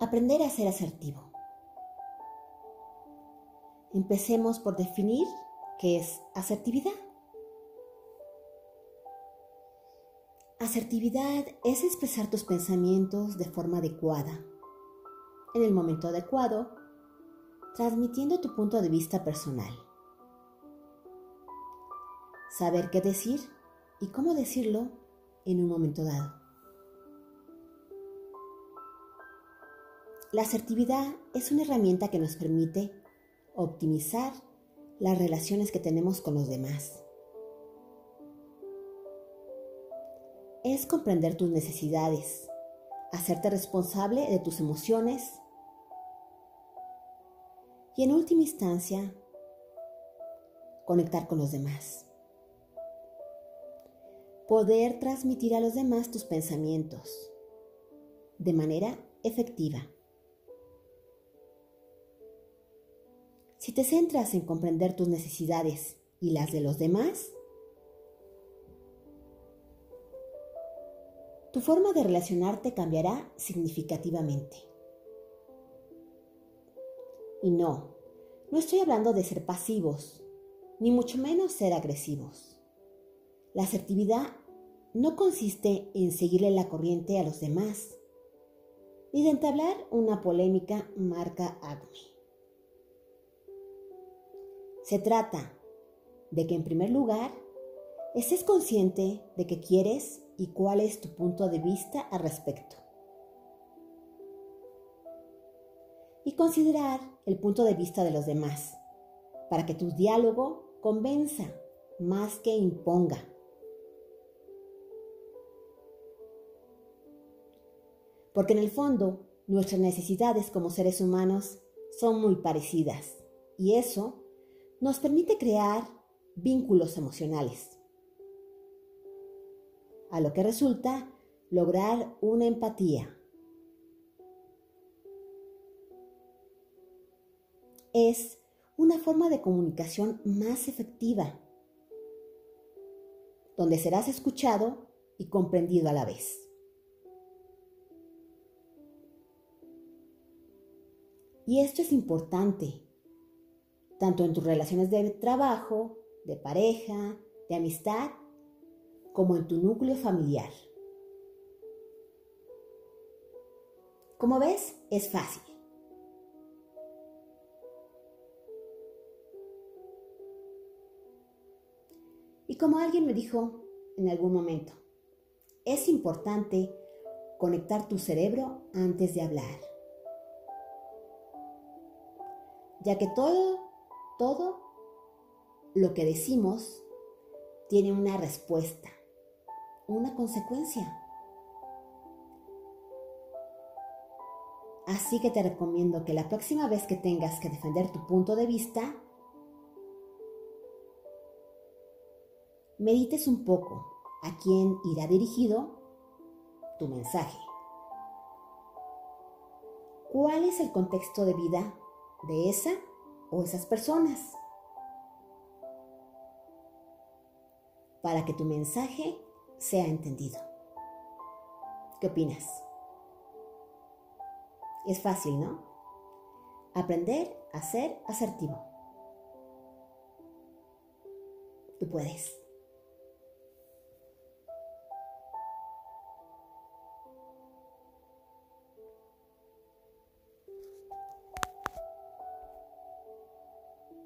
Aprender a ser asertivo. Empecemos por definir qué es asertividad. Asertividad es expresar tus pensamientos de forma adecuada, en el momento adecuado, transmitiendo tu punto de vista personal. Saber qué decir y cómo decirlo en un momento dado. La asertividad es una herramienta que nos permite optimizar las relaciones que tenemos con los demás. Es comprender tus necesidades, hacerte responsable de tus emociones y en última instancia, conectar con los demás. Poder transmitir a los demás tus pensamientos de manera efectiva. Si te centras en comprender tus necesidades y las de los demás, tu forma de relacionarte cambiará significativamente. Y no, no estoy hablando de ser pasivos, ni mucho menos ser agresivos. La asertividad no consiste en seguirle la corriente a los demás, ni de entablar una polémica marca Acme. Se trata de que en primer lugar estés consciente de qué quieres y cuál es tu punto de vista al respecto. Y considerar el punto de vista de los demás para que tu diálogo convenza más que imponga. Porque en el fondo nuestras necesidades como seres humanos son muy parecidas y eso nos permite crear vínculos emocionales, a lo que resulta lograr una empatía. Es una forma de comunicación más efectiva, donde serás escuchado y comprendido a la vez. Y esto es importante tanto en tus relaciones de trabajo, de pareja, de amistad, como en tu núcleo familiar. Como ves, es fácil. Y como alguien me dijo en algún momento, es importante conectar tu cerebro antes de hablar, ya que todo todo lo que decimos tiene una respuesta, una consecuencia. Así que te recomiendo que la próxima vez que tengas que defender tu punto de vista, medites un poco a quién irá dirigido tu mensaje. ¿Cuál es el contexto de vida de esa o esas personas para que tu mensaje sea entendido. ¿Qué opinas? Es fácil, ¿no? Aprender a ser asertivo. Tú puedes.